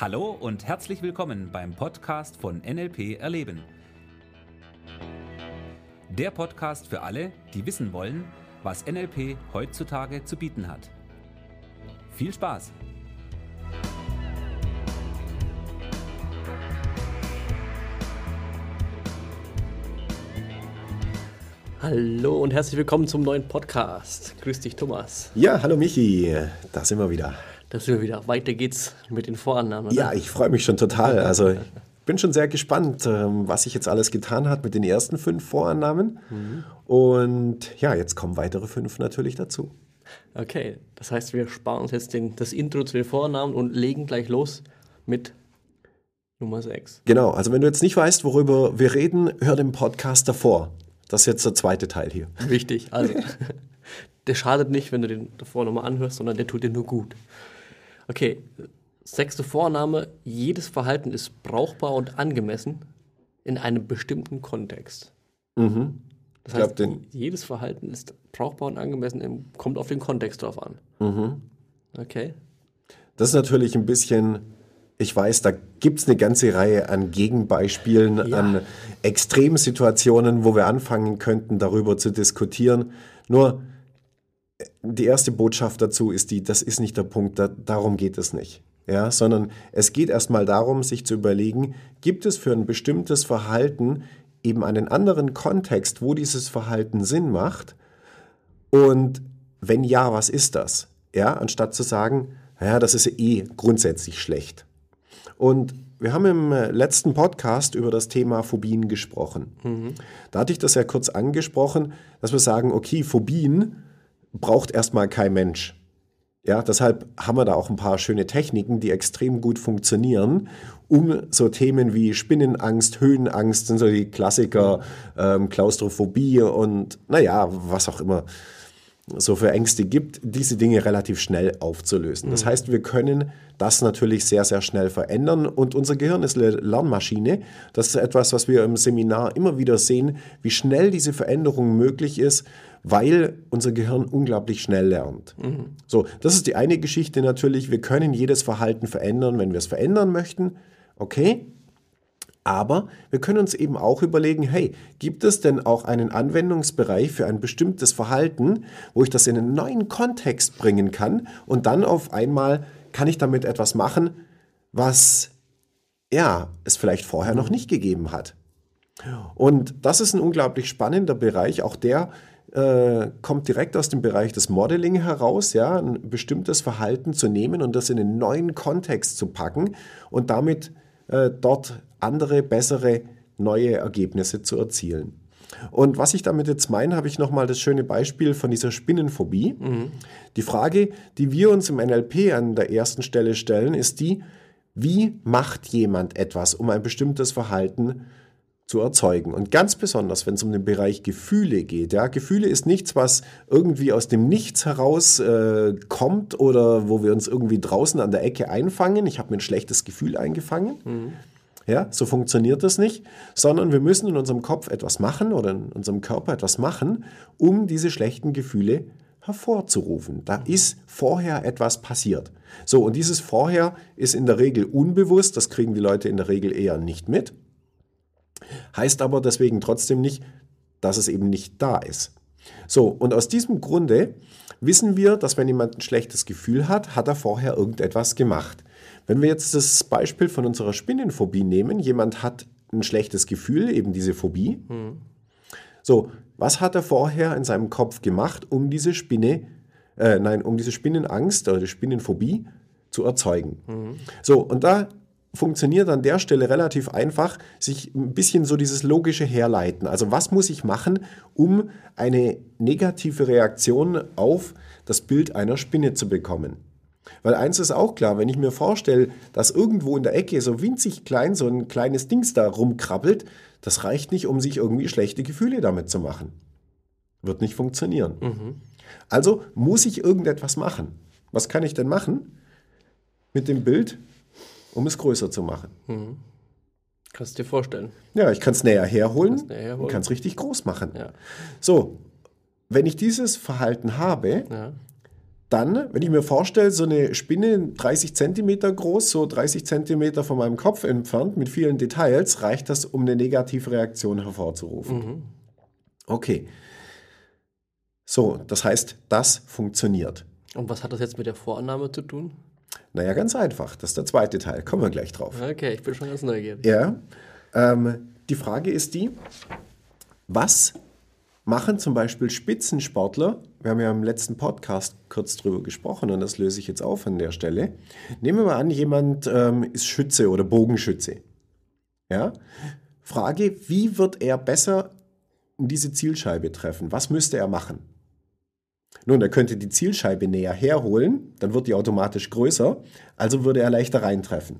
Hallo und herzlich willkommen beim Podcast von NLP Erleben. Der Podcast für alle, die wissen wollen, was NLP heutzutage zu bieten hat. Viel Spaß! Hallo und herzlich willkommen zum neuen Podcast. Grüß dich, Thomas. Ja, hallo Michi, da sind wir wieder. Da sind wir wieder. Weiter geht's mit den Vorannahmen. Oder? Ja, ich freue mich schon total. Also ich bin schon sehr gespannt, ähm, was sich jetzt alles getan hat mit den ersten fünf Vorannahmen. Mhm. Und ja, jetzt kommen weitere fünf natürlich dazu. Okay, das heißt, wir sparen uns jetzt den, das Intro zu den Vorannahmen und legen gleich los mit Nummer 6. Genau, also wenn du jetzt nicht weißt, worüber wir reden, hör den Podcast davor. Das ist jetzt der zweite Teil hier. Wichtig, also der schadet nicht, wenn du den davor nochmal anhörst, sondern der tut dir nur gut. Okay, sechste Vorname. Jedes Verhalten ist brauchbar und angemessen in einem bestimmten Kontext. Mhm. Das ich heißt, glaub, jedes Verhalten ist brauchbar und angemessen, kommt auf den Kontext drauf an. Mhm. Okay. Das ist natürlich ein bisschen, ich weiß, da gibt es eine ganze Reihe an Gegenbeispielen, ja. an Extremsituationen, wo wir anfangen könnten, darüber zu diskutieren. Nur, die erste Botschaft dazu ist die, das ist nicht der Punkt, da, darum geht es nicht. Ja, sondern es geht erstmal darum, sich zu überlegen, gibt es für ein bestimmtes Verhalten eben einen anderen Kontext, wo dieses Verhalten Sinn macht? Und wenn ja, was ist das? Ja, anstatt zu sagen, ja, das ist eh grundsätzlich schlecht. Und wir haben im letzten Podcast über das Thema Phobien gesprochen. Mhm. Da hatte ich das ja kurz angesprochen, dass wir sagen, okay, Phobien braucht erstmal kein Mensch. Ja, deshalb haben wir da auch ein paar schöne Techniken, die extrem gut funktionieren, um so Themen wie Spinnenangst, Höhenangst sind so die Klassiker, ähm, Klaustrophobie und naja, was auch immer so für Ängste gibt, diese Dinge relativ schnell aufzulösen. Das mhm. heißt, wir können das natürlich sehr, sehr schnell verändern und unser Gehirn ist eine Lernmaschine. Das ist etwas, was wir im Seminar immer wieder sehen, wie schnell diese Veränderung möglich ist, weil unser Gehirn unglaublich schnell lernt. Mhm. So, das ist die eine Geschichte natürlich. Wir können jedes Verhalten verändern, wenn wir es verändern möchten. Okay, aber wir können uns eben auch überlegen, hey, gibt es denn auch einen Anwendungsbereich für ein bestimmtes Verhalten, wo ich das in einen neuen Kontext bringen kann und dann auf einmal kann ich damit etwas machen, was ja, es vielleicht vorher noch nicht gegeben hat. Und das ist ein unglaublich spannender Bereich, auch der äh, kommt direkt aus dem Bereich des Modeling heraus, ja, ein bestimmtes Verhalten zu nehmen und das in einen neuen Kontext zu packen und damit äh, dort andere, bessere, neue Ergebnisse zu erzielen. Und was ich damit jetzt meine, habe ich nochmal das schöne Beispiel von dieser Spinnenphobie. Mhm. Die Frage, die wir uns im NLP an der ersten Stelle stellen, ist die, wie macht jemand etwas, um ein bestimmtes Verhalten zu erzeugen. Und ganz besonders, wenn es um den Bereich Gefühle geht. Ja, Gefühle ist nichts, was irgendwie aus dem Nichts heraus äh, kommt oder wo wir uns irgendwie draußen an der Ecke einfangen. Ich habe mir ein schlechtes Gefühl eingefangen. Mhm. Ja, so funktioniert das nicht, sondern wir müssen in unserem Kopf etwas machen oder in unserem Körper etwas machen, um diese schlechten Gefühle hervorzurufen. Da ist vorher etwas passiert. So, und dieses vorher ist in der Regel unbewusst, das kriegen die Leute in der Regel eher nicht mit. Heißt aber deswegen trotzdem nicht, dass es eben nicht da ist. So, und aus diesem Grunde wissen wir, dass wenn jemand ein schlechtes Gefühl hat, hat er vorher irgendetwas gemacht. Wenn wir jetzt das Beispiel von unserer Spinnenphobie nehmen, jemand hat ein schlechtes Gefühl, eben diese Phobie. Mhm. So, was hat er vorher in seinem Kopf gemacht, um diese Spinne, äh, nein, um diese Spinnenangst oder die Spinnenphobie zu erzeugen? Mhm. So, und da funktioniert an der Stelle relativ einfach, sich ein bisschen so dieses logische Herleiten. Also was muss ich machen, um eine negative Reaktion auf das Bild einer Spinne zu bekommen? Weil eins ist auch klar, wenn ich mir vorstelle, dass irgendwo in der Ecke so winzig klein so ein kleines Dings da rumkrabbelt, das reicht nicht, um sich irgendwie schlechte Gefühle damit zu machen. Wird nicht funktionieren. Mhm. Also muss ich irgendetwas machen. Was kann ich denn machen mit dem Bild, um es größer zu machen? Mhm. Kannst du dir vorstellen. Ja, ich kann es näher herholen und kann es richtig groß machen. Ja. So, wenn ich dieses Verhalten habe, ja dann, wenn ich mir vorstelle, so eine Spinne 30 Zentimeter groß, so 30 Zentimeter von meinem Kopf entfernt, mit vielen Details, reicht das, um eine negative Reaktion hervorzurufen. Okay. So, das heißt, das funktioniert. Und was hat das jetzt mit der Vorannahme zu tun? Naja, ganz einfach. Das ist der zweite Teil. Kommen wir gleich drauf. Okay, ich bin schon ganz neugierig. Ja. Ähm, die Frage ist die, was machen zum Beispiel Spitzensportler? Wir haben ja im letzten Podcast kurz drüber gesprochen und das löse ich jetzt auf an der Stelle. Nehmen wir mal an, jemand ähm, ist Schütze oder Bogenschütze. Ja. Frage, wie wird er besser in diese Zielscheibe treffen? Was müsste er machen? Nun, er könnte die Zielscheibe näher herholen, dann wird die automatisch größer, also würde er leichter reintreffen.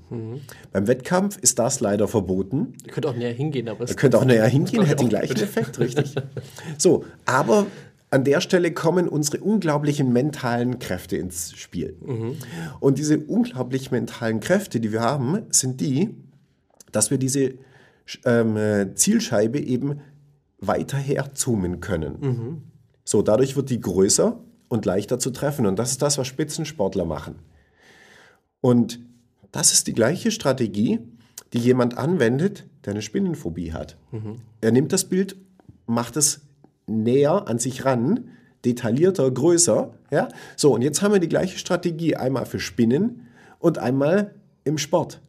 Beim Wettkampf ist das leider verboten. Ihr könnt auch näher hingehen, aber es Er könnte auch näher hingehen, hätte den gleichen. Effekt, richtig. So, aber an der Stelle kommen unsere unglaublichen mentalen Kräfte ins Spiel. Und diese unglaublich mentalen Kräfte, die wir haben, sind die, dass wir diese ähm, äh, Zielscheibe eben weiter herzoomen können. So, dadurch wird die größer und leichter zu treffen. Und das ist das, was Spitzensportler machen. Und das ist die gleiche Strategie, die jemand anwendet, der eine Spinnenphobie hat. Er nimmt das Bild, macht es näher an sich ran, detaillierter, größer. Ja? So, und jetzt haben wir die gleiche Strategie einmal für Spinnen und einmal im Sport.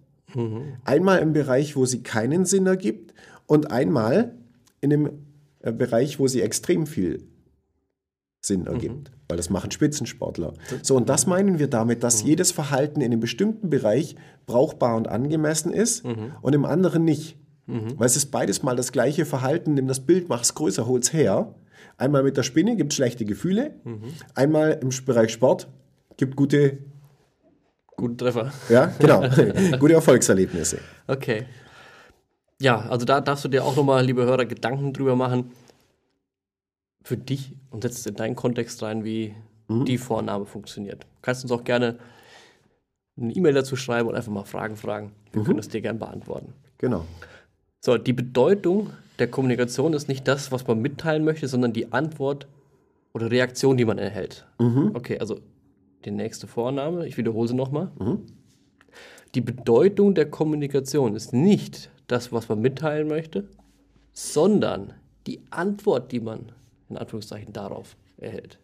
Einmal im Bereich, wo sie keinen Sinn ergibt und einmal in dem äh, Bereich, wo sie extrem viel Sinn ergibt. Weil das machen Spitzensportler. So, und das meinen wir damit, dass jedes Verhalten in einem bestimmten Bereich brauchbar und angemessen ist und im anderen nicht. Weil es ist beides mal das gleiche Verhalten, nimm das Bild, mach es größer, hol's her. Einmal mit der Spinne gibt es schlechte Gefühle, einmal im Bereich Sport gibt gute, Guten Treffer. ja, genau, gute Erfolgserlebnisse. Okay. Ja, also da darfst du dir auch nochmal, liebe Hörer, Gedanken drüber machen. Für dich und setzt es in deinen Kontext rein, wie die Vorname funktioniert. Du kannst uns auch gerne eine E-Mail dazu schreiben und einfach mal Fragen fragen. Wir können das dir gerne beantworten. Genau. So, die Bedeutung der Kommunikation ist nicht das, was man mitteilen möchte, sondern die Antwort oder Reaktion, die man erhält. Okay, also die nächste Vorname, ich wiederhole sie nochmal. Die Bedeutung der Kommunikation ist nicht das, was man mitteilen möchte, sondern die Antwort, die man in Anführungszeichen darauf erhält.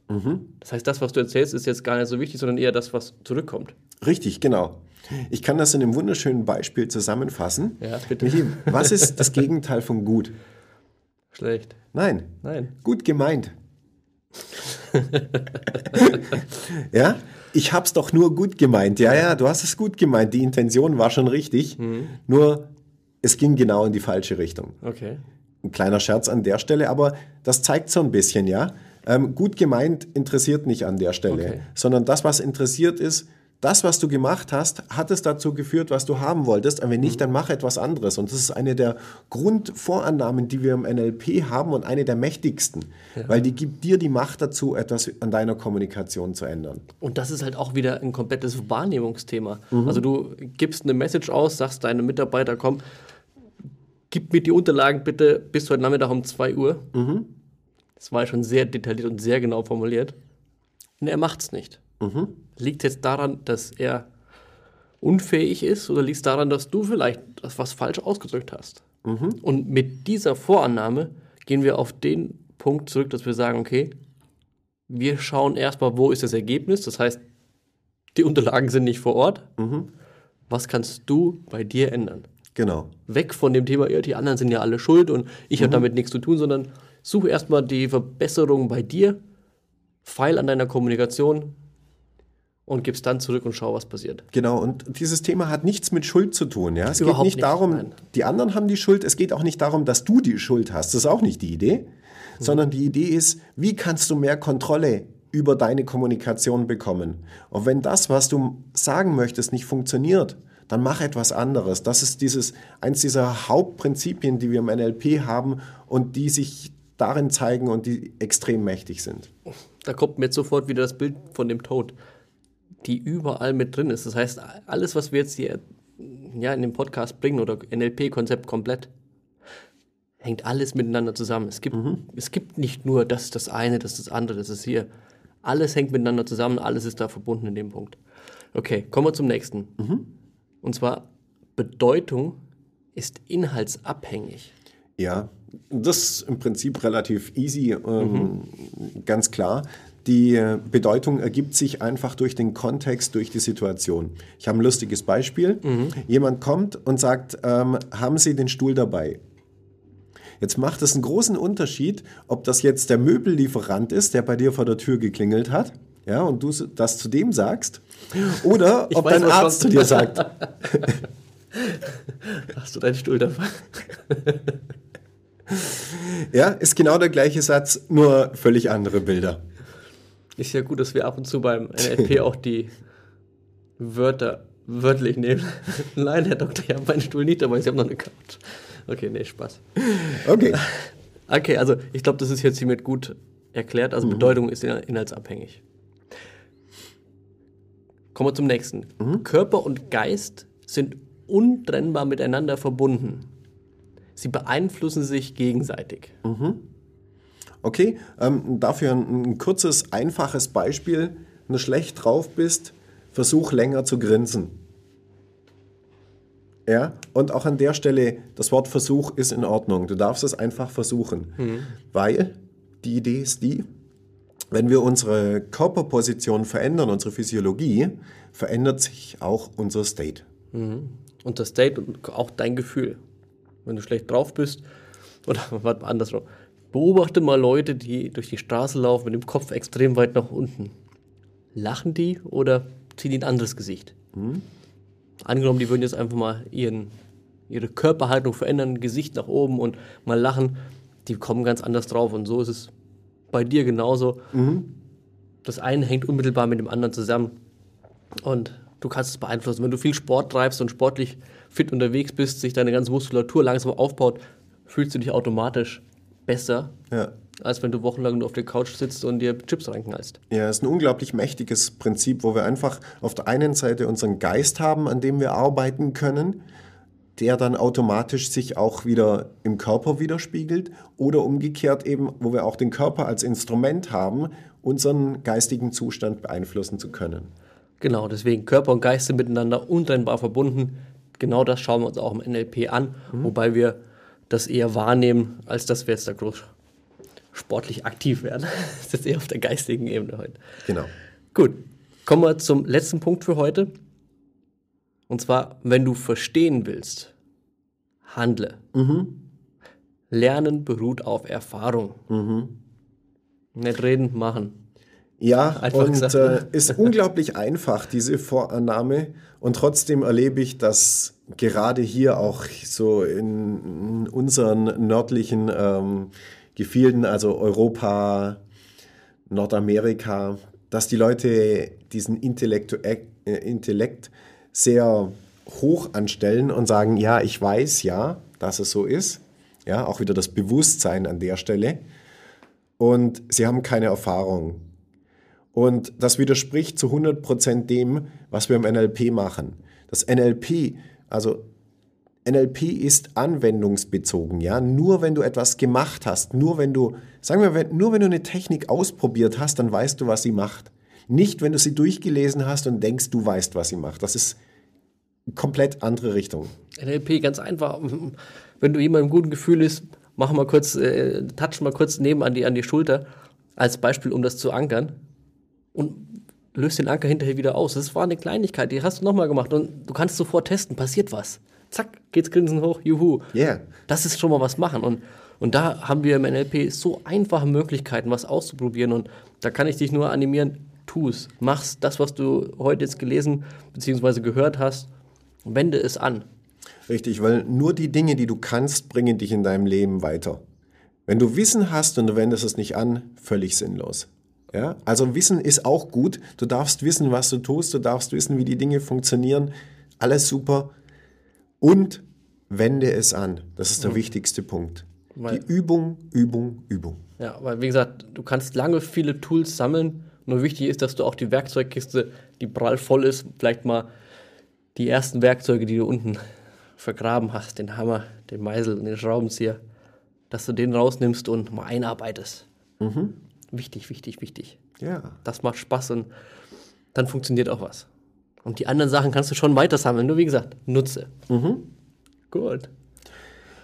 Das heißt, das, was du erzählst, ist jetzt gar nicht so wichtig, sondern eher das, was zurückkommt. Richtig, genau. Ich kann das in einem wunderschönen Beispiel zusammenfassen. Ja, bitte. Michi, was ist das Gegenteil von gut? Schlecht. Nein, Nein. gut gemeint. ja, ich hab's doch nur gut gemeint. Ja, ja, du hast es gut gemeint. Die Intention war schon richtig. Nur es ging genau in die falsche Richtung. Okay. Ein kleiner Scherz an der Stelle, aber das zeigt so ein bisschen, ja. Ähm, gut gemeint interessiert nicht an der Stelle, Okay. sondern das, was interessiert ist, das, was du gemacht hast, hat es dazu geführt, was du haben wolltest. Und wenn nicht, dann mach etwas anderes. Und das ist eine der Grundvorannahmen, die wir im NLP haben und eine der mächtigsten, weil die gibt dir die Macht dazu, etwas an deiner Kommunikation zu ändern. Und das ist halt auch wieder ein komplettes Wahrnehmungsthema. Also du gibst eine Message aus, sagst deinem Mitarbeiter, komm, gib mir die Unterlagen bitte bis heute Nachmittag um 2 Uhr. Das war schon sehr detailliert und sehr genau formuliert. Und er macht es nicht. Liegt jetzt daran, dass er unfähig ist oder liegt es daran, dass du vielleicht was falsch ausgedrückt hast? Und mit dieser Vorannahme gehen wir auf den Punkt zurück, dass wir sagen, okay, wir schauen erstmal, wo ist das Ergebnis. Das heißt, die Unterlagen sind nicht vor Ort. Was kannst du bei dir ändern? Genau. Weg von dem Thema, ja, die anderen sind ja alle schuld und ich habe damit nichts zu tun, sondern suche erstmal die Verbesserung bei dir, feil an deiner Kommunikation und gib's dann zurück und schau, was passiert. Genau, und dieses Thema hat nichts mit Schuld zu tun. Ja? Es Überhaupt geht nicht nicht, darum, nein. die anderen haben die Schuld, es geht auch nicht darum, dass du die Schuld hast. Das ist auch nicht die Idee. Sondern die Idee ist, wie kannst du mehr Kontrolle über deine Kommunikation bekommen? Und wenn das, was du sagen möchtest, nicht funktioniert, dann mach etwas anderes. Das ist dieses, eins dieser Hauptprinzipien, die wir im NLP haben und die sich darin zeigen und die extrem mächtig sind. Da kommt mir jetzt sofort wieder das Bild von dem Tod, die überall mit drin ist. Das heißt, alles, was wir jetzt hier ja, in dem Podcast bringen oder NLP-Konzept komplett, hängt alles miteinander zusammen. Es gibt, es gibt nicht nur das, das eine, das das andere, das ist hier. Alles hängt miteinander zusammen, alles ist da verbunden in dem Punkt. Okay, kommen wir zum nächsten. Und zwar Bedeutung ist inhaltsabhängig. Ja, das ist im Prinzip relativ easy, ähm, ganz klar. Die äh, Bedeutung ergibt sich einfach durch den Kontext, durch die Situation. Ich habe ein lustiges Beispiel. Jemand kommt und sagt, ähm, haben Sie den Stuhl dabei? Jetzt macht es einen großen Unterschied, ob das jetzt der Möbellieferant ist, der bei dir vor der Tür geklingelt hat, ja, und du das zu dem sagst, oder Ich ob weiß, dein Arzt zu dir sagt. Hast du deinen Stuhl dabei? Ja, ist genau der gleiche Satz, nur völlig andere Bilder. Ist ja gut, dass wir ab und zu beim NLP auch die Wörter wörtlich nehmen. Nein, Herr Doktor, ich habe meinen Stuhl nicht dabei, Sie haben noch eine Couch. Okay, nee, Spaß. Okay. Okay, also ich glaube, das ist jetzt hiermit gut erklärt. Also Bedeutung ist in- inhaltsabhängig. Kommen wir zum nächsten. Körper und Geist sind untrennbar miteinander verbunden. Sie beeinflussen sich gegenseitig. Okay, ähm, dafür ein, ein kurzes, einfaches Beispiel. Wenn du schlecht drauf bist, versuch länger zu grinsen. Ja, und auch an der Stelle, das Wort Versuch ist in Ordnung. Du darfst es einfach versuchen. Weil die Idee ist die, wenn wir unsere Körperposition verändern, unsere Physiologie, verändert sich auch unser State. Und das State und auch dein Gefühl. Wenn du schlecht drauf bist, oder warte andersrum. Beobachte mal Leute, die durch die Straße laufen mit dem Kopf extrem weit nach unten. Lachen die oder ziehen die ein anderes Gesicht? Angenommen, die würden jetzt einfach mal ihren, ihre Körperhaltung verändern, Gesicht nach oben und mal lachen, die kommen ganz anders drauf. Und so ist es bei dir genauso. Das eine hängt unmittelbar mit dem anderen zusammen. Und du kannst es beeinflussen. Wenn du viel Sport treibst und sportlich fit unterwegs bist, sich deine ganze Muskulatur langsam aufbaut, fühlst du dich automatisch besser, Ja. als wenn du wochenlang nur auf der Couch sitzt und dir Chips reinknallst. Ja, es ist ein unglaublich mächtiges Prinzip, wo wir einfach auf der einen Seite unseren Geist haben, an dem wir arbeiten können, der dann automatisch sich auch wieder im Körper widerspiegelt oder umgekehrt eben, wo wir auch den Körper als Instrument haben, unseren geistigen Zustand beeinflussen zu können. Genau, deswegen Körper und Geist sind miteinander untrennbar verbunden. Genau das schauen wir uns auch im NLP an, wobei wir das eher wahrnehmen, als dass wir jetzt da groß sportlich aktiv werden. Das ist jetzt eher auf der geistigen Ebene heute. Genau. Gut, kommen wir zum letzten Punkt für heute. Und zwar, wenn du verstehen willst, handle. Lernen beruht auf Erfahrung. Nicht reden, machen. Ja, Einfach und äh, ist unglaublich einfach, diese Vorannahme. Und trotzdem erlebe ich, dass gerade hier auch so in unseren nördlichen ähm, Gefilden, also Europa, Nordamerika, dass die Leute diesen Intellektu äh, Intellekt sehr hoch anstellen und sagen, ja, ich weiß ja, dass es so ist. Ja, auch wieder das Bewusstsein an der Stelle. Und sie haben keine Erfahrung. Und das widerspricht zu 100% dem, was wir im NLP machen. Das NLP, also NLP ist anwendungsbezogen, ja. Nur wenn du etwas gemacht hast, nur wenn du, sagen wir, wenn, nur wenn du eine Technik ausprobiert hast, dann weißt du, was sie macht. Nicht, wenn du sie durchgelesen hast und denkst, du weißt, was sie macht. Das ist komplett andere Richtung. NLP ganz einfach. Wenn du jemand im guten Gefühl ist, mach mal kurz, äh, touch mal kurz neben an die, an die Schulter, als Beispiel, um das zu ankern. Und löst den Anker hinterher wieder aus. Das war eine Kleinigkeit, die hast du nochmal gemacht. Und du kannst sofort testen, passiert was. Zack, geht's Grinsen hoch, juhu. Yeah. Das ist schon mal was machen. Und, und da haben wir im NLP so einfache Möglichkeiten, was auszuprobieren. Und da kann ich dich nur animieren, tu's. Mach's das, was du heute jetzt gelesen bzw. gehört hast, wende es an. Richtig, weil nur die Dinge, die du kannst, bringen dich in deinem Leben weiter. Wenn du Wissen hast und du wendest es nicht an, völlig sinnlos. Ja? Also Wissen ist auch gut. Du darfst wissen, was du tust, du darfst wissen, wie die Dinge funktionieren. Alles super. Und wende es an. Das ist der wichtigste Punkt. Weil- die Übung, Übung, Übung. Ja, weil wie gesagt, du kannst lange viele Tools sammeln. Nur wichtig ist, dass du auch die Werkzeugkiste, die prall voll ist, vielleicht mal die ersten Werkzeuge, die du unten vergraben hast, den Hammer, den Meißel und den Schraubenzieher, dass du den rausnimmst und mal einarbeitest. Wichtig, wichtig, wichtig. Ja. Das macht Spaß und dann funktioniert auch was. Und die anderen Sachen kannst du schon weiter sammeln. Nur wie gesagt, nutze. Gut.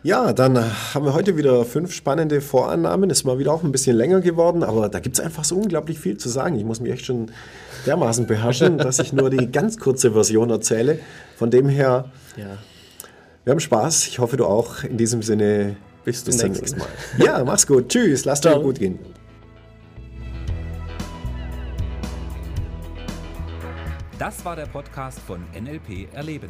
Ja, dann haben wir heute wieder fünf spannende Vorannahmen. Ist mal wieder auch ein bisschen länger geworden, aber da gibt es einfach so unglaublich viel zu sagen. Ich muss mich echt schon dermaßen beherrschen, dass ich nur die ganz kurze Version erzähle. Von dem her, Ja. wir haben Spaß. Ich hoffe, du auch. In diesem Sinne, Bis zum zum nächsten Mal. Ja, mach's gut. Tschüss. Lass dir gut gehen. Das war der Podcast von NLP Erleben.